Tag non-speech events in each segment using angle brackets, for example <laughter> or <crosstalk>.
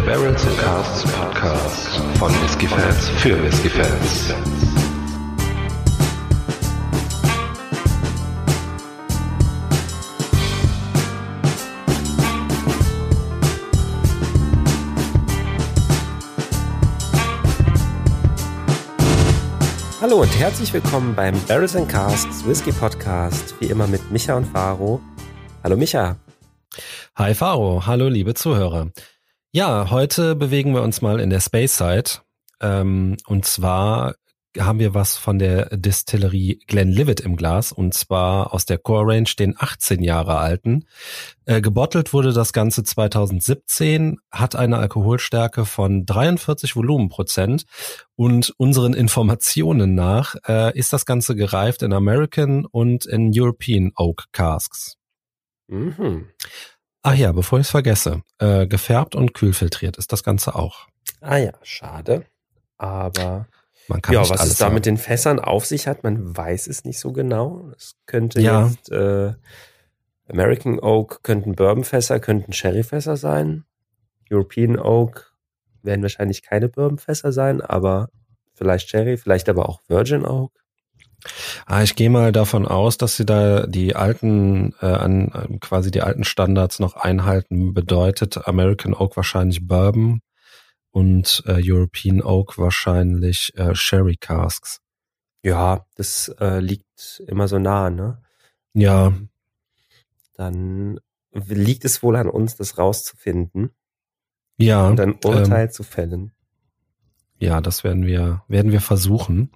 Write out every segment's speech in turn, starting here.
der Barrels and Casts Podcast von Whiskey Fans für Whiskey Fans. Hallo und herzlich willkommen beim Barrels and Casts Whisky Podcast, wie immer mit Micha und Faro. Hallo Micha. Hi Faro, hallo liebe Zuhörer. Ja, heute bewegen wir uns mal in der Space Side. Ähm, und zwar haben wir was von der Distillerie Glenlivet im Glas und zwar aus der Core Range, den 18 Jahre alten. Äh, gebottelt wurde das Ganze 2017, hat eine Alkoholstärke von 43 Volumenprozent und unseren Informationen nach äh, ist das Ganze gereift in American und in European Oak Casks. Mhm. Ach ja, bevor ich es vergesse, äh, gefärbt und kühlfiltriert ist das Ganze auch. Ah ja, schade. Aber man kann ja, was es da haben. mit den Fässern auf sich hat, man weiß es nicht so genau. Es könnte Ja. jetzt äh, American Oak könnten Bourbonfässer, könnten Sherryfässer sein. European Oak werden wahrscheinlich keine Bourbonfässer sein, aber vielleicht Sherry, vielleicht aber auch Virgin Oak. Ah, ich gehe mal davon aus, dass sie da die alten, äh, an, quasi die alten Standards noch einhalten. Bedeutet American Oak wahrscheinlich Bourbon und äh, European Oak wahrscheinlich äh, Sherry Casks. Ja, das äh, liegt immer so nah, ne? Ja, Dann liegt es wohl an uns, das rauszufinden ja, und ein ähm, Urteil zu fällen. ja, das werden wir, werden wir versuchen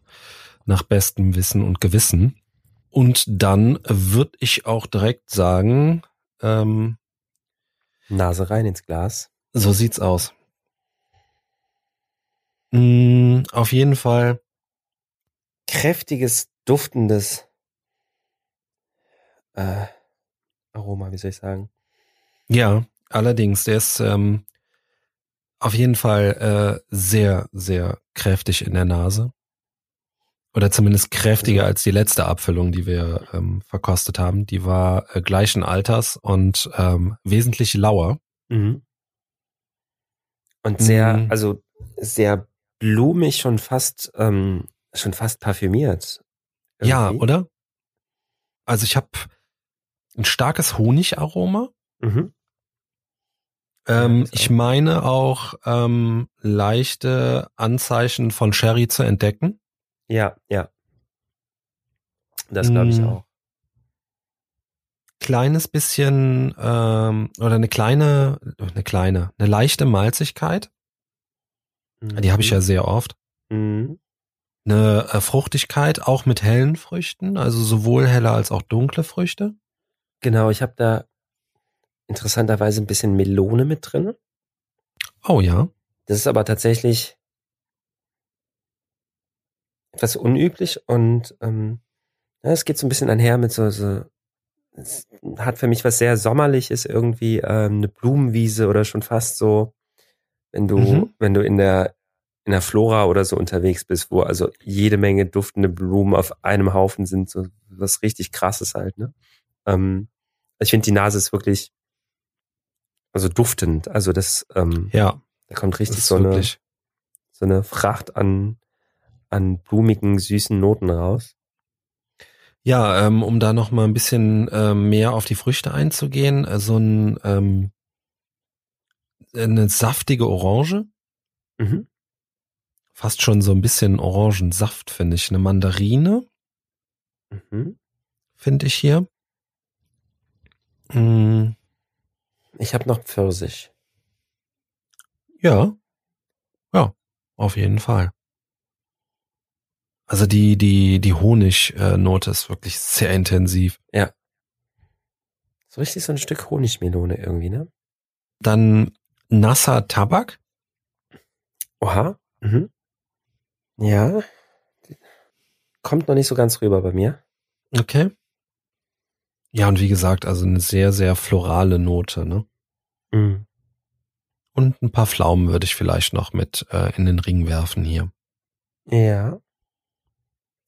nach bestem Wissen und Gewissen. Und dann würde ich auch direkt sagen, ähm, Nase rein ins Glas. So sieht's aus. Mm, auf jeden Fall, Kräftiges, duftendes äh, Aroma, wie soll ich sagen? ja, allerdings, der ist ähm, auf jeden Fall äh, sehr, sehr kräftig in der Nase. Oder zumindest kräftiger als die letzte Abfüllung, die wir ähm, verkostet haben. Die war äh, gleichen Alters und ähm, wesentlich lauer. Und sehr, Mm. also sehr blumig, schon fast, ähm, schon fast parfümiert. Ja, Irgendwie. oder? Also ich habe ein starkes Honigaroma. Mhm. Ähm, ich meine auch ähm, leichte Anzeichen von Sherry zu entdecken. Ja, ja. Das glaube ich Mm. auch. Kleines bisschen ähm, oder eine kleine, eine kleine, eine leichte Malzigkeit. Die habe ich ja sehr oft. Mhm. Eine äh, Fruchtigkeit auch mit hellen Früchten, also sowohl helle als auch dunkle Früchte. Genau, ich habe da interessanterweise ein bisschen Melone mit drin. Oh ja. Das ist aber tatsächlich etwas unüblich und ähm, ja, es geht so ein bisschen einher mit so, so es hat für mich was sehr sommerliches irgendwie ähm, eine Blumenwiese oder schon fast so, wenn du Mhm. wenn du in der in der Flora oder so unterwegs bist, wo also jede Menge duftende Blumen auf einem Haufen sind, so was richtig krasses halt, ne? Ähm, ich finde die Nase ist wirklich also duftend, also das ähm, Ja, da kommt richtig so eine so eine Fracht an, an blumigen, süßen Noten raus. Ja, ähm, um da noch mal ein bisschen ähm, mehr auf die Früchte einzugehen, äh, so ein ähm, eine saftige Orange, Mhm. fast schon so ein bisschen Orangensaft, finde ich. Eine Mandarine, Mhm. finde ich hier. Mm, Ich habe noch Pfirsich. ja, ja, auf jeden Fall. Also die die die Honignote ist wirklich sehr intensiv. So richtig so ein Stück Honigmelone irgendwie, ne? Dann nasser Tabak. Oha. Mhm. Ja. Kommt noch nicht so ganz rüber bei mir. Okay. Ja, und wie gesagt, also eine sehr, sehr florale Note, ne? Mhm. Und ein paar Pflaumen würde ich vielleicht noch mit äh, in den Ring werfen hier. Ja.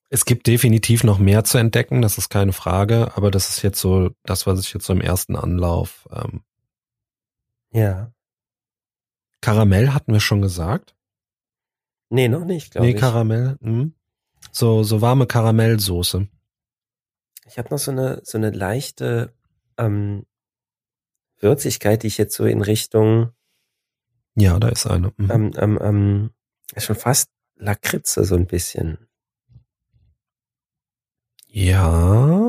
Es gibt definitiv noch mehr zu entdecken, das ist keine Frage, aber das ist jetzt so das, was ich jetzt so im ersten Anlauf ähm, Ja. Karamell hatten wir schon gesagt. Nee, noch nicht, glaube Nee, ich. Karamell. Mhm. So, so warme Karamellsoße. Ich habe noch so eine, so eine leichte ähm, Würzigkeit, die ich jetzt so in Richtung Ja, da ist eine. Mhm. ähm, ähm, ähm, schon fast Lakritze so ein bisschen. Ja.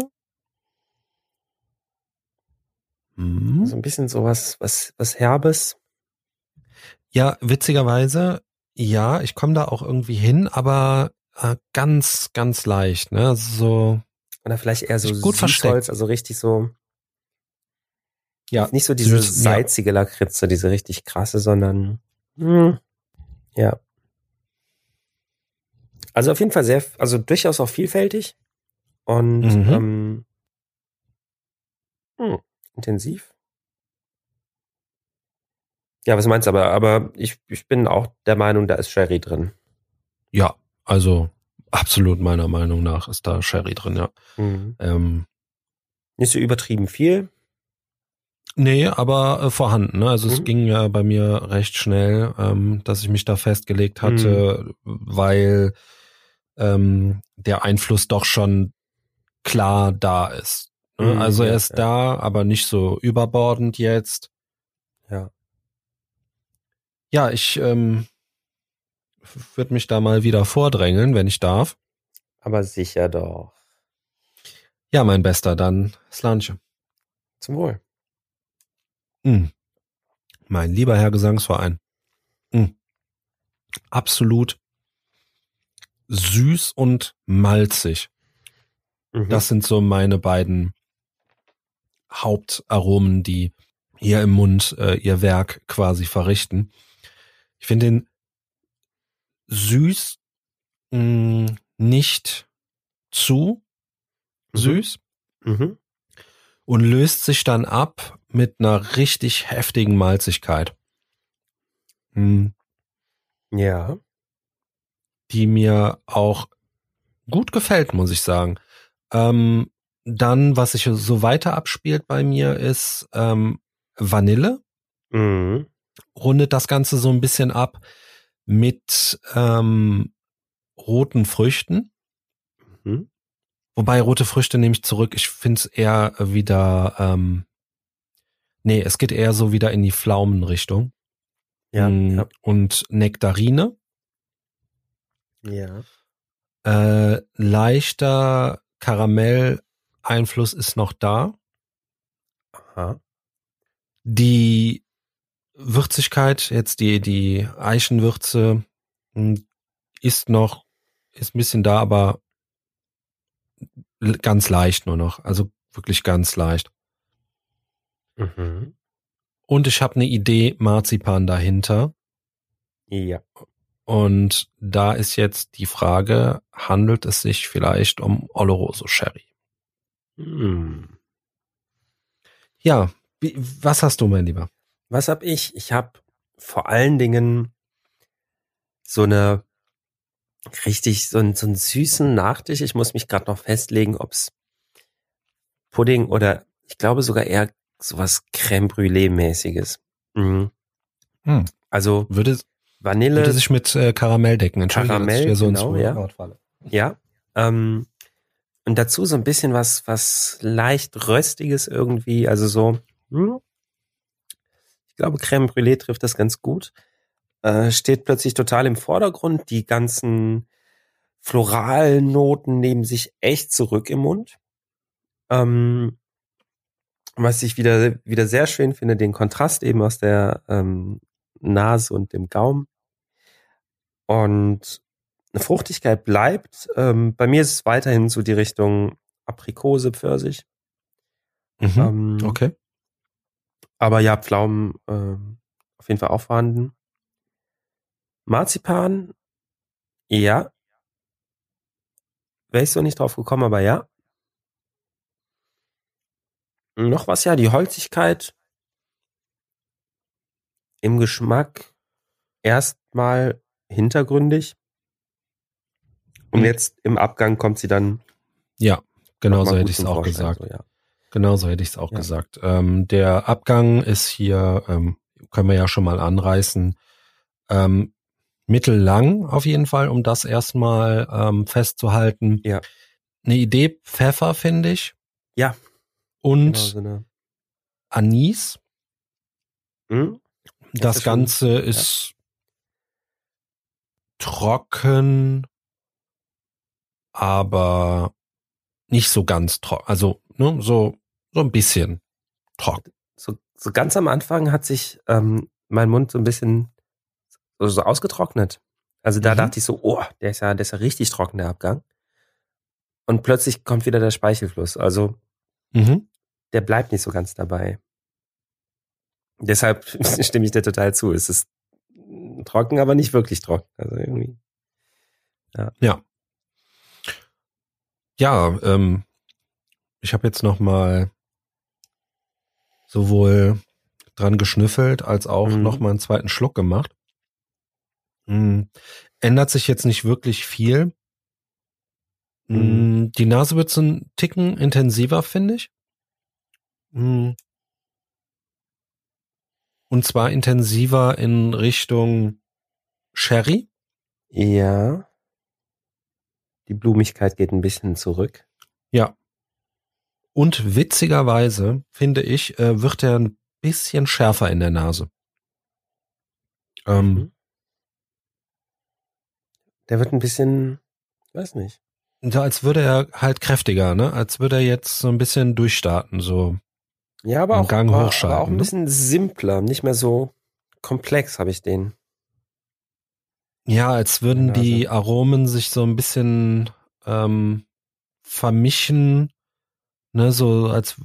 Mhm. So ein bisschen sowas, was, was Herbes. Ja, witzigerweise, ja, ich komme da auch irgendwie hin, aber äh, ganz, ganz leicht, ne? Also So, Oder vielleicht eher so Gut versteckt. also richtig so. ja, Nicht so diese süß, salzige Lakritze, diese richtig krasse, sondern hm, ja. Also auf jeden Fall sehr, also durchaus auch vielfältig und Mhm. ähm, hm, intensiv. Ja, was meinst du aber? Aber ich, ich bin auch der Meinung, da ist Sherry drin. ja, also absolut meiner Meinung nach ist da Sherry drin, ja. Mhm. Ähm, Nicht so übertrieben viel. nee, aber äh, vorhanden, ne? Also es Mhm. ging ja bei mir recht schnell, ähm, dass ich mich da festgelegt hatte, weil ähm, der Einfluss doch schon klar da ist. Ne? Mhm, also er ist ja. da, aber nicht so überbordend jetzt. Ja. Ja, ich ähm, würde mich da mal wieder vordrängeln, wenn ich darf. Aber sicher doch. Ja, mein Bester, dann Slanche. Zum Wohl. Mm. Mein lieber Herr Gesangsverein. Mm. Absolut süß und malzig. Mhm. Das sind so meine beiden Hauptaromen, die hier im Mund äh, ihr Werk quasi verrichten. Ich finde den süß, mh, nicht zu Mhm. süß Mhm. und löst sich dann ab mit einer richtig heftigen Malzigkeit, mh, Ja. die mir auch gut gefällt, muss ich sagen. Ähm, dann, was sich so weiter abspielt bei mir, ist ähm, Vanille. Mhm. rundet das Ganze so ein bisschen ab mit ähm, roten Früchten. Mhm. Wobei rote Früchte nehme ich zurück. Ich finde es eher wieder, ähm, nee, es geht eher so wieder in die Pflaumenrichtung. Ja, Mm, ja. Und Nektarine. Ja. Äh, leichter Karamell-Einfluss ist noch da. Aha. Die Würzigkeit, jetzt die, die Eichenwürze, mh, ist noch, ist ein bisschen da, aber ganz leicht nur noch. Also wirklich ganz leicht. Mhm. Und ich habe eine Idee Marzipan dahinter. Ja. Und da ist jetzt die Frage, handelt es sich vielleicht um Oloroso Sherry? Hm. Ja, wie, was hast du, mein Lieber? Was hab ich? Ich hab vor allen Dingen so eine richtig so einen, so einen süßen Nachtisch. Ich muss mich gerade noch festlegen, ob's Pudding oder ich glaube sogar eher sowas Crème Brûlée mäßiges. Mhm. Hm. Also Würde, Vanille, würde sich mit äh, Karamell decken. Entschuldige, dass Karamell, ich hier so ins genau, ja. Wort falle. ja. Ähm, und dazu so ein bisschen was, was leicht röstiges irgendwie, also so. Hm. Ich glaube, Crème Brûlée trifft das ganz gut. Äh, steht plötzlich total im Vordergrund. Die ganzen floralen Noten nehmen sich echt zurück im Mund. Ähm, was ich wieder, wieder sehr schön finde, den Kontrast eben aus der ähm, Nase und dem Gaumen. Und eine Fruchtigkeit bleibt. Ähm, bei mir ist es weiterhin so die Richtung Aprikose, Pfirsich. Mhm. Ähm, Okay. Aber ja, Pflaumen ähm, auf jeden Fall auch vorhanden. Marzipan, ja. Wäre ich so nicht drauf gekommen, aber ja. Noch was, ja, die Holzigkeit im Geschmack erstmal hintergründig. Und Mhm. jetzt im Abgang kommt sie dann. Ja, genau so hätte ich es auch gesagt. So, ja. Genau so hätte ich es auch Ja. gesagt. Ähm, der Abgang ist hier ähm, können wir ja schon mal anreißen. Ähm, mittellang auf jeden Fall, um das erstmal ähm, festzuhalten. Ja. Eine Idee Pfeffer, finde ich. Ja. Und Genau, so eine, Anis. hm? Das schon- Ganze ist trocken, aber nicht so ganz trocken. Also, ne, so, so ein bisschen trocken. so, so ganz am Anfang hat sich ähm, mein Mund so ein bisschen so, so ausgetrocknet. Also da Mhm. dachte ich so, oh, der ist ja, der ist ja richtig trocken, der Abgang. Und plötzlich kommt wieder der Speichelfluss. Also Mhm. der bleibt nicht so ganz dabei. Deshalb <laughs> stimme ich dir total zu. Es ist trocken, aber nicht wirklich trocken. Also irgendwie. Ja, ähm, ich habe jetzt noch mal sowohl dran geschnüffelt als auch Mhm. noch mal einen zweiten Schluck gemacht. Mm, ändert sich jetzt nicht wirklich viel. Mm, Die Nase wird so ein Ticken intensiver, finde ich. Mm. Und zwar intensiver in Richtung Sherry. Ja. Die Blumigkeit geht ein bisschen zurück. Ja. Und witzigerweise, finde ich, äh, wird er ein bisschen schärfer in der Nase. Ähm, Mhm. Der wird ein bisschen, weiß nicht. so als würde er halt kräftiger, ne? Als würde er jetzt so ein bisschen durchstarten, so. Ja, aber auch, Gang hochschalten, aber auch ein ne? bisschen simpler, nicht mehr so komplex habe ich den. Ja, als würden die Aromen sich so ein bisschen ähm, vermischen, ne? So als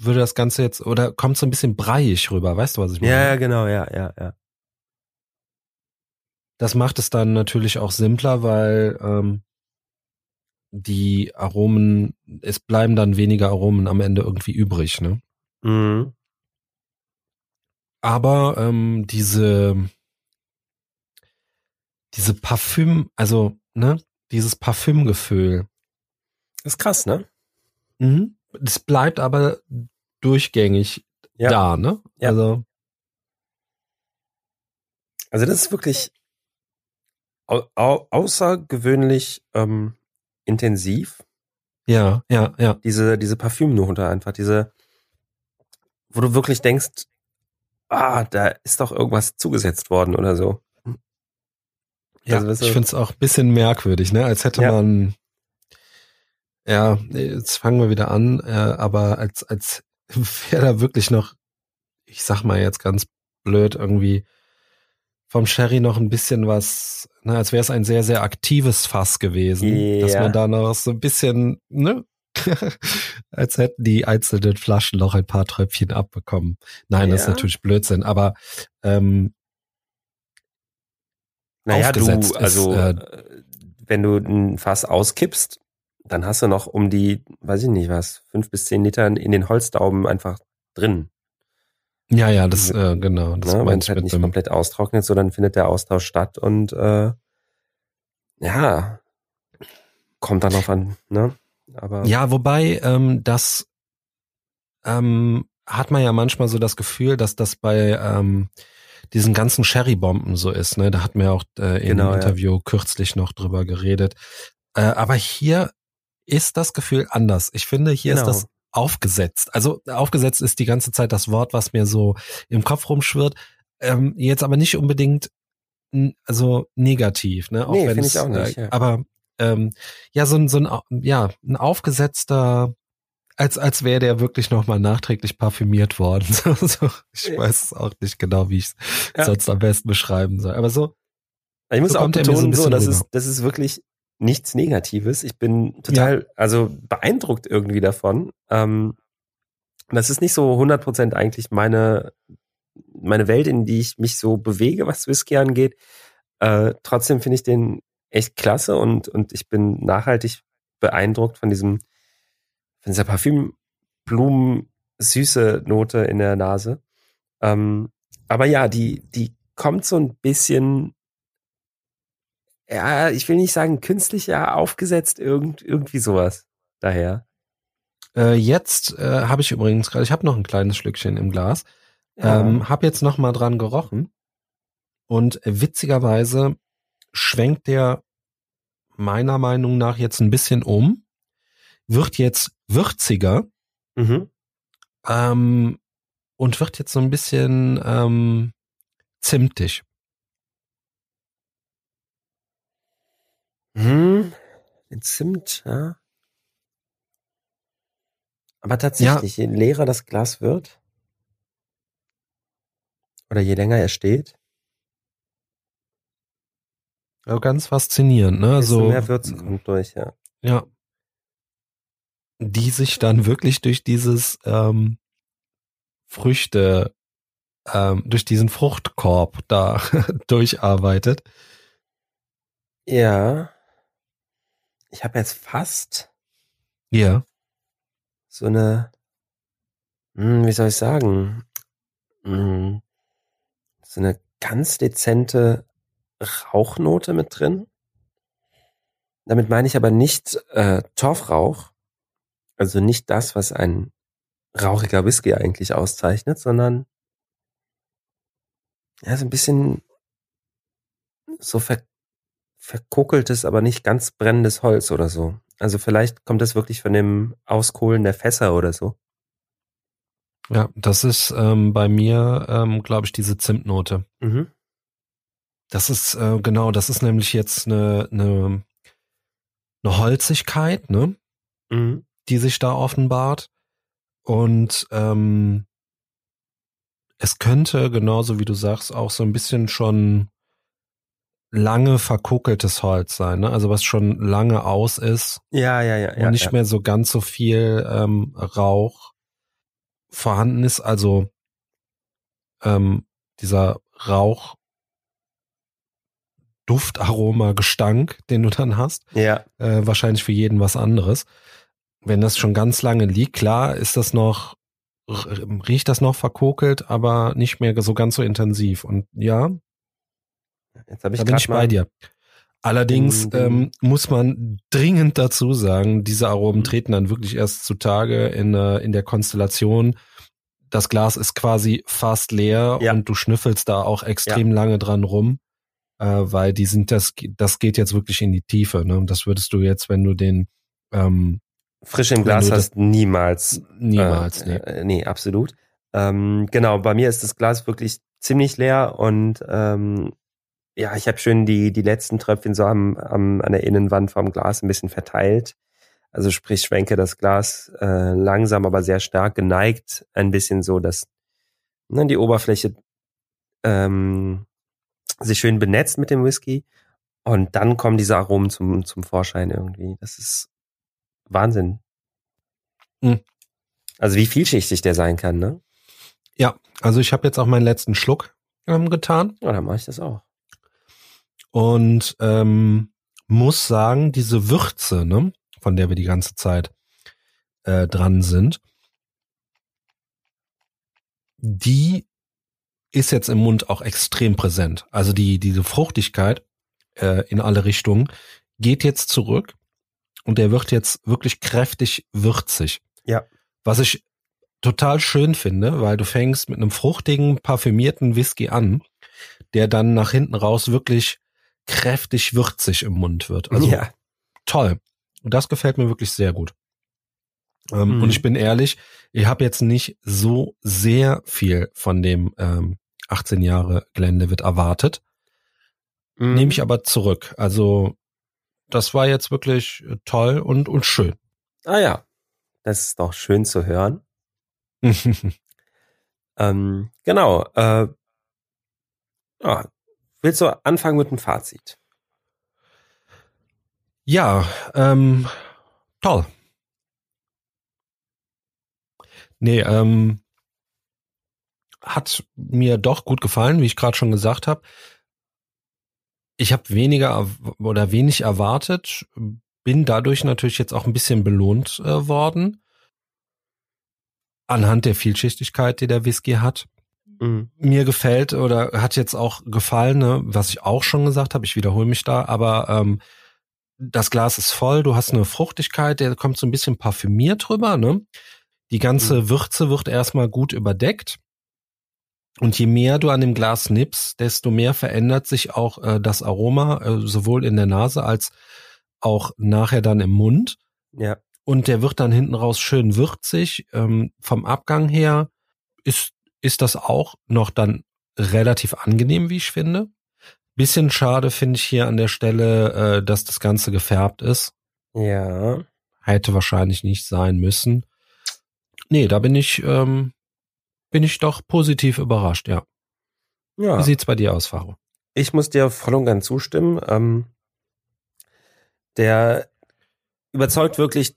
würde das Ganze jetzt, oder kommt so ein bisschen breiig rüber, weißt du, was ich meine? Ja, ja, genau, ja, ja, ja. Das macht es dann natürlich auch simpler, weil ähm, die Aromen, es bleiben dann weniger Aromen am Ende irgendwie übrig, ne? Mhm. Aber ähm, diese diese Parfüm, also ne, dieses Parfümgefühl, Ist krass, ne? mhm. das bleibt aber durchgängig Ja. da, ne? Ja. Also Also das ist wirklich au au außergewöhnlich ähm, intensiv. ja, ja, ja, Diese, diese Parfümnote einfach, diese, wo du wirklich denkst, ah, da ist doch irgendwas zugesetzt worden oder so. ja. Also, weißt du- ich finde es auch ein bisschen merkwürdig, ne? Als hätte Ja. man ja, jetzt fangen wir wieder an, äh, aber als als <laughs> wäre da wirklich noch, ich sag mal jetzt ganz blöd irgendwie vom Sherry noch ein bisschen was, ne, als wäre es ein sehr sehr aktives Fass gewesen, dass Ja. man da noch so ein bisschen, ne, <laughs> als hätten die einzelnen Flaschen noch ein paar Tröpfchen abbekommen. Nein, das ist Ja. natürlich Blödsinn, aber ähm, Naja, du, ist, also äh, äh, wenn du ein Fass auskippst, dann hast du noch um die, weiß ich nicht was, fünf bis zehn Liter in den Holzdauben einfach drin. ja, ja, das äh, genau, das ne? Wenn es halt nicht dem komplett austrocknet, so dann findet der Austausch statt und äh, ja, kommt dann auf an, ne? Aber Ja, wobei ähm, das ähm, hat man ja manchmal so das Gefühl, dass das bei ähm, diesen ganzen Sherry-Bomben so ist. Ne? Da hat man ja auch äh, im Genau, ja. Interview kürzlich noch drüber geredet. Äh, aber hier ist das Gefühl anders. Ich finde, hier Genau. ist das aufgesetzt. Also aufgesetzt ist die ganze Zeit das Wort, was mir so im Kopf rumschwirrt. Ähm, jetzt aber nicht unbedingt also negativ, ne? Auch Nee, wenn ich auch nicht, Äh, ja. Aber ähm, ja, so ein, so ein, ja, ein aufgesetzter, als, als wäre der wirklich nochmal nachträglich parfümiert worden. <laughs> So, so, ich Ja. weiß es auch nicht genau, wie ich es Ja. sonst am besten beschreiben soll. Aber so, ich muss so auch so betonen, so, bisschen das rüber. ist, das ist wirklich nichts Negatives. Ich bin total, also beeindruckt irgendwie davon. Ähm, das ist nicht so 100% eigentlich meine, meine Welt, in die ich mich so bewege, was Whisky angeht. Äh, trotzdem finde ich den echt klasse und, und ich bin nachhaltig beeindruckt von diesem, von dieser Parfümblumen süße Note in der Nase. Ähm, aber ja, die, die kommt so ein bisschen, ja, ich will nicht sagen künstlich, ja, aufgesetzt, irgend, irgendwie sowas daher. äh, jetzt äh, habe ich übrigens gerade, ich habe noch ein kleines Schlückchen im Glas. Ja. Ähm, hab jetzt noch mal dran gerochen und witzigerweise schwenkt der meiner Meinung nach jetzt ein bisschen um, wird jetzt würziger mhm. ähm, und wird jetzt so ein bisschen ähm, zimtig. Hm, Zimt, ja. Aber tatsächlich, je leerer das Glas wird, oder je länger er steht, Ja, ganz faszinierend, ne? So, mehr Würze kommt durch, ja. ja. Die sich dann wirklich durch dieses ähm, Früchte, ähm, durch diesen Fruchtkorb da <laughs> durcharbeitet. Ja. Ich habe jetzt fast Ja. so eine, hm, wie soll ich sagen, hm, so eine ganz dezente Rauchnote mit drin. Damit meine ich aber nicht äh, Torfrauch, also nicht das, was ein rauchiger Whisky eigentlich auszeichnet, sondern ja, so ein bisschen so ver verkokeltes, aber nicht ganz brennendes Holz oder so. Also vielleicht kommt das wirklich von dem Auskohlen der Fässer oder so. Ja, das ist ähm, bei mir, ähm, glaube ich, diese Zimtnote. Mhm. Das ist äh, genau, das ist nämlich jetzt eine, eine, eine Holzigkeit, ne, Mhm. die sich da offenbart. Und ähm, es könnte, genauso wie du sagst, auch so ein bisschen schon lange verkokeltes Holz sein, ne? Also was schon lange aus ist Ja, ja, ja. und ja, nicht ja. mehr so ganz so viel ähm, Rauch vorhanden ist. Also ähm, dieser Rauch, Duftaroma, Gestank, den du dann hast, Ja, äh, wahrscheinlich für jeden was anderes. Wenn das schon ganz lange liegt, klar ist das noch, riecht das noch verkokelt, aber nicht mehr so ganz so intensiv. Und ja, jetzt habe ich da bin ich bei dir. Allerdings ähm, muss man dringend dazu sagen, diese Aromen Mhm. treten dann wirklich erst zutage in, äh, in der Konstellation. Das Glas ist quasi fast leer Ja. und du schnüffelst da auch extrem lange dran rum, äh, weil die sind das, das geht jetzt wirklich in die Tiefe. Ne? Und das würdest du jetzt, wenn du den ähm, frisch im Glas hast, niemals. niemals, Äh, nee. äh, nee, absolut. Ähm, genau, bei mir ist das Glas wirklich ziemlich leer und ähm, ja, ich habe schön die, die letzten Tröpfchen so am, am, an der Innenwand vom Glas ein bisschen verteilt. Also sprich, schwenke das Glas äh, langsam, aber sehr stark geneigt, ein bisschen so, dass ne, die Oberfläche ähm, sich schön benetzt mit dem Whisky. Und dann kommen diese Aromen zum, zum Vorschein irgendwie. Das ist Wahnsinn. Mhm. Also wie vielschichtig der sein kann, ne? Ja, also ich habe jetzt auch meinen letzten Schluck ähm, getan. Ja, dann mache ich das auch. und ähm, muss sagen, diese Würze, ne, von der wir die ganze Zeit äh, dran sind, die ist jetzt im Mund auch extrem präsent. Also die diese Fruchtigkeit äh, in alle Richtungen geht jetzt zurück und der wird jetzt wirklich kräftig würzig. Ja. Was ich total schön finde, weil du fängst mit einem fruchtigen, parfümierten Whisky an, der dann nach hinten raus wirklich kräftig würzig im Mund wird. Also ja. toll. Und das gefällt mir wirklich sehr gut. Ähm, Mhm. Und ich bin ehrlich, ich habe jetzt nicht so sehr viel von dem ähm, 18 Jahre Glenlivet erwartet. Mhm. Nehme ich aber zurück. Also das war jetzt wirklich äh, toll und, und schön. Ah ja. Das ist doch schön zu hören. <laughs> Ähm, genau. Äh, ja. Willst du anfangen mit dem Fazit? ja, ähm, toll. Nee, ähm, hat mir doch gut gefallen, wie ich gerade schon gesagt habe. Ich habe weniger oder wenig erwartet, bin dadurch natürlich jetzt auch ein bisschen belohnt äh, worden. Anhand der Vielschichtigkeit, die der Whisky hat. Mhm. Mir gefällt oder hat jetzt auch gefallen, ne, was ich auch schon gesagt habe, ich wiederhole mich da, aber ähm, das Glas ist voll, du hast eine Fruchtigkeit, der kommt so ein bisschen parfümiert drüber, ne? Die ganze Würze wird erstmal gut überdeckt. Und je mehr du an dem Glas nippst, desto mehr verändert sich auch äh, das Aroma, äh, sowohl in der Nase als auch nachher dann im Mund. Ja. Und der wird dann hinten raus schön würzig. Ähm, vom Abgang her ist, ist das auch noch dann relativ angenehm, wie ich finde. Bisschen schade finde ich hier an der Stelle, äh, dass das Ganze gefärbt ist. Ja. Hätte wahrscheinlich nicht sein müssen. Nee, da bin ich, ähm, bin ich doch positiv überrascht, ja. Ja. Wie sieht's bei dir aus, Faro? Ich muss dir voll und ganz zustimmen. Ähm, der überzeugt wirklich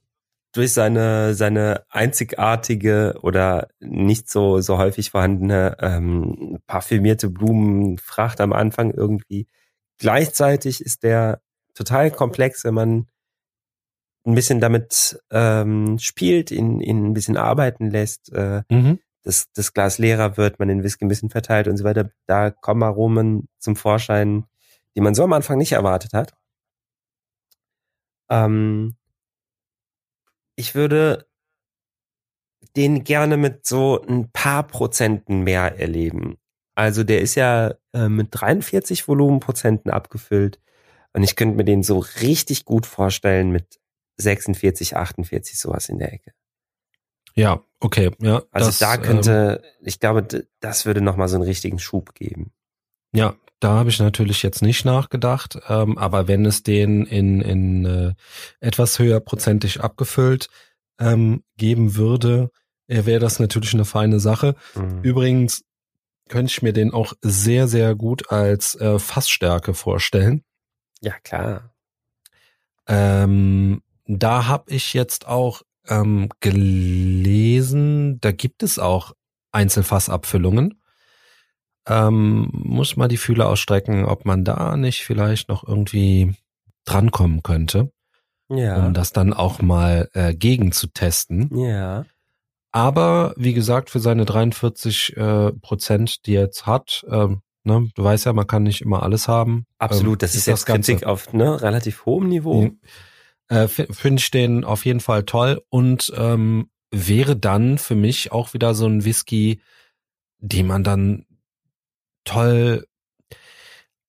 durch seine seine einzigartige oder nicht so so häufig vorhandene ähm, parfümierte Blumenfracht am Anfang irgendwie. Gleichzeitig ist der total komplex, wenn man ein bisschen damit ähm, spielt, ihn, ihn ein bisschen arbeiten lässt, äh, Mhm. Das, das Glas leerer wird, man den Whisky ein bisschen verteilt und so weiter. Da kommen Aromen zum Vorschein, die man so am Anfang nicht erwartet hat. Ähm, ich würde den gerne mit so ein paar Prozenten mehr erleben. Also der ist ja äh, mit 43 Volumenprozenten abgefüllt und ich könnte mir den so richtig gut vorstellen mit 46, 48 sowas in der Ecke. Ja, okay, ja. Also das, da ähm, könnte, ich glaube, das würde nochmal so einen richtigen Schub geben. Ja, da habe ich natürlich jetzt nicht nachgedacht, ähm, aber wenn es den in, in äh, etwas höher prozentig abgefüllt ähm, geben würde, äh, wäre das natürlich eine feine Sache. Mhm. Übrigens könnte ich mir den auch sehr, sehr gut als äh, Fassstärke vorstellen. Ja, klar. Ähm, da habe ich jetzt auch ähm, gelesen, da gibt es auch Einzelfassabfüllungen. Ähm, muss mal die Fühler ausstrecken, ob man da nicht vielleicht noch irgendwie drankommen könnte, Ja. um das dann auch mal äh, gegen zu testen. ja. Aber wie gesagt, für seine 43 äh, Prozent, die er jetzt hat, ähm, ne, du weißt ja, man kann nicht immer alles haben. Absolut. Ähm, das ist jetzt Ganze- Kritik auf ne, relativ hohem Niveau. Mhm. Äh, Finde ich den auf jeden Fall toll und ähm, wäre dann für mich auch wieder so ein Whisky, den man dann toll.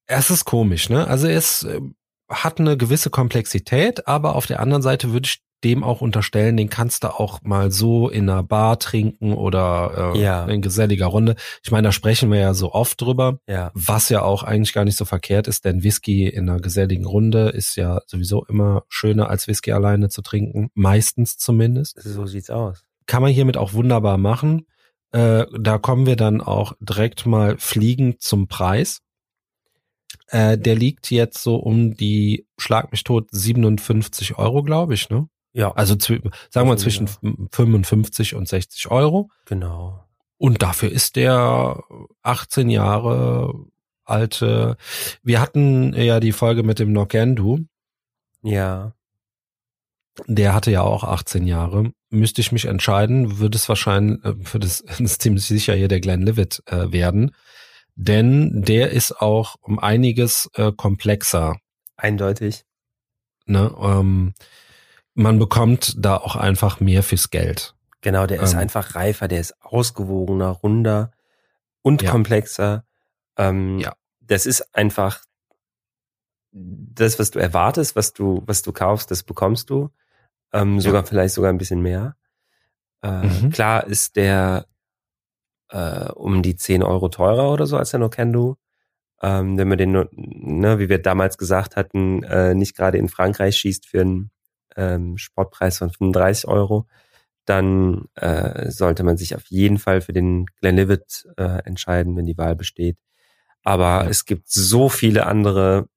Es ist komisch, ne? Also es äh, hat eine gewisse Komplexität, aber auf der anderen Seite würde ich dem auch unterstellen, den kannst du auch mal so in einer Bar trinken oder äh, Ja. in geselliger Runde. Ich meine, da sprechen wir ja so oft drüber. Ja. Was ja auch eigentlich gar nicht so verkehrt ist, denn Whisky in einer geselligen Runde ist ja sowieso immer schöner als Whisky alleine zu trinken, meistens zumindest. So sieht's aus. Kann man hiermit auch wunderbar machen. Äh, da kommen wir dann auch direkt mal fliegend zum Preis. Äh, der liegt jetzt so um die, schlag mich tot, 57 Euro, glaube ich, ne? Ja. Also sagen wir Also, zwischen 55 und 60 Euro. genau. Und dafür ist der 18 Jahre alte. Wir hatten ja die Folge mit dem Nokendu. Ja. Der hatte ja auch 18 Jahre. Müsste ich mich entscheiden, würde es wahrscheinlich, äh, würde <laughs> es ist ziemlich sicher hier der Glenlivet äh, werden. Denn der ist auch um einiges äh, komplexer. Eindeutig. Ne? Ähm, man bekommt da auch einfach mehr fürs Geld. Genau, der ist Ähm. einfach reifer, der ist ausgewogener, runder und Ja. komplexer. Ähm, Ja. Das ist einfach das, was du erwartest, was du, was du kaufst, das bekommst du. Ähm, sogar vielleicht sogar ein bisschen mehr. Äh, Mhm. Klar ist der äh, um die 10 Euro teurer oder so als der Nocendo. Ähm, wenn man den, ne, wie wir damals gesagt hatten, äh, nicht gerade in Frankreich schießt für einen ähm, Sportpreis von 35 Euro, dann äh, sollte man sich auf jeden Fall für den Glenlivet äh, entscheiden, wenn die Wahl besteht. Aber Ja. es gibt so viele andere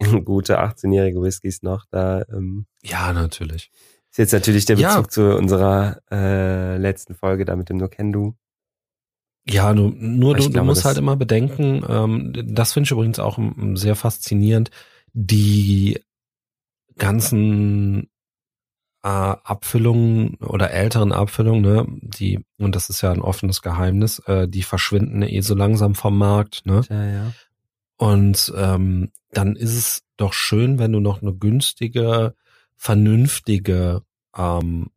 <laughs> gute 18-jährige Whiskys noch. Da ähm, Ja, natürlich. ist jetzt natürlich der Ja. Bezug zu unserer äh, letzten Folge da mit dem Nocendo. Ja, nur, nur du, du glaube, musst das- halt immer bedenken, ähm, das finde ich übrigens auch ähm, sehr faszinierend, die ganzen äh, Abfüllungen oder älteren Abfüllungen, ne, die, und das ist ja ein offenes Geheimnis, äh, die verschwinden eh so langsam vom Markt, ne? Ja, ja. Und ähm, dann ist es doch schön, wenn du noch eine günstige, vernünftige ähm,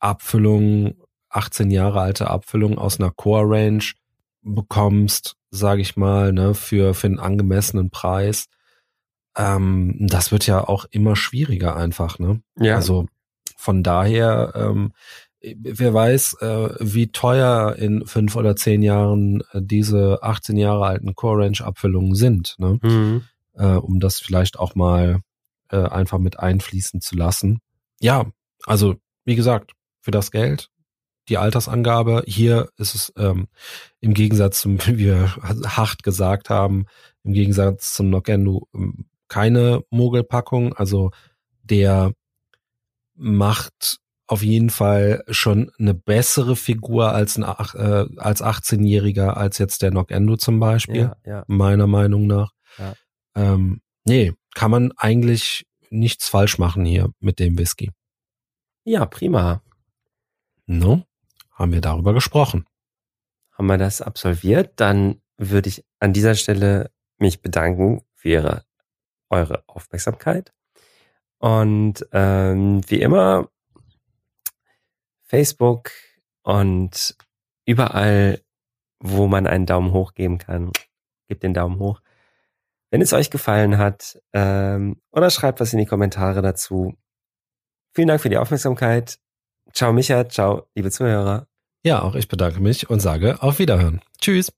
Abfüllung, 18 Jahre alte Abfüllung aus einer Core Range bekommst, sage ich mal, ne, für, für einen angemessenen Preis. Ähm, das wird ja auch immer schwieriger einfach, ne? Ja. Also von daher, ähm, wer weiß, äh, wie teuer in fünf oder zehn Jahren äh, diese 18 Jahre alten Core Range Abfüllungen sind, ne? Mhm. Äh, um das vielleicht auch mal äh, einfach mit einfließen zu lassen. Ja, also wie gesagt, für das Geld die Altersangabe. Hier ist es ähm, im Gegensatz zum, <laughs> wie wir hart gesagt haben, im Gegensatz zum Nogendo ähm, keine Mogelpackung. Also der macht auf jeden Fall schon eine bessere Figur als ein äh, als 18-Jähriger als jetzt der Nogendo zum Beispiel, Ja, ja. meiner Meinung nach. Ja. Ähm, nee, kann man eigentlich nichts falsch machen hier mit dem Whisky. Ja, prima. No? Haben wir darüber gesprochen. Haben wir das absolviert? Dann würde ich an dieser Stelle mich bedanken für ihre, eure Aufmerksamkeit. Und ähm, wie immer, Facebook und überall, wo man einen Daumen hoch geben kann, gebt den Daumen hoch. Wenn es euch gefallen hat, ähm, oder schreibt was in die Kommentare dazu. Vielen Dank für die Aufmerksamkeit. Ciao Micha, ciao liebe Zuhörer. Ja, auch ich bedanke mich und sage auf Wiederhören. Tschüss.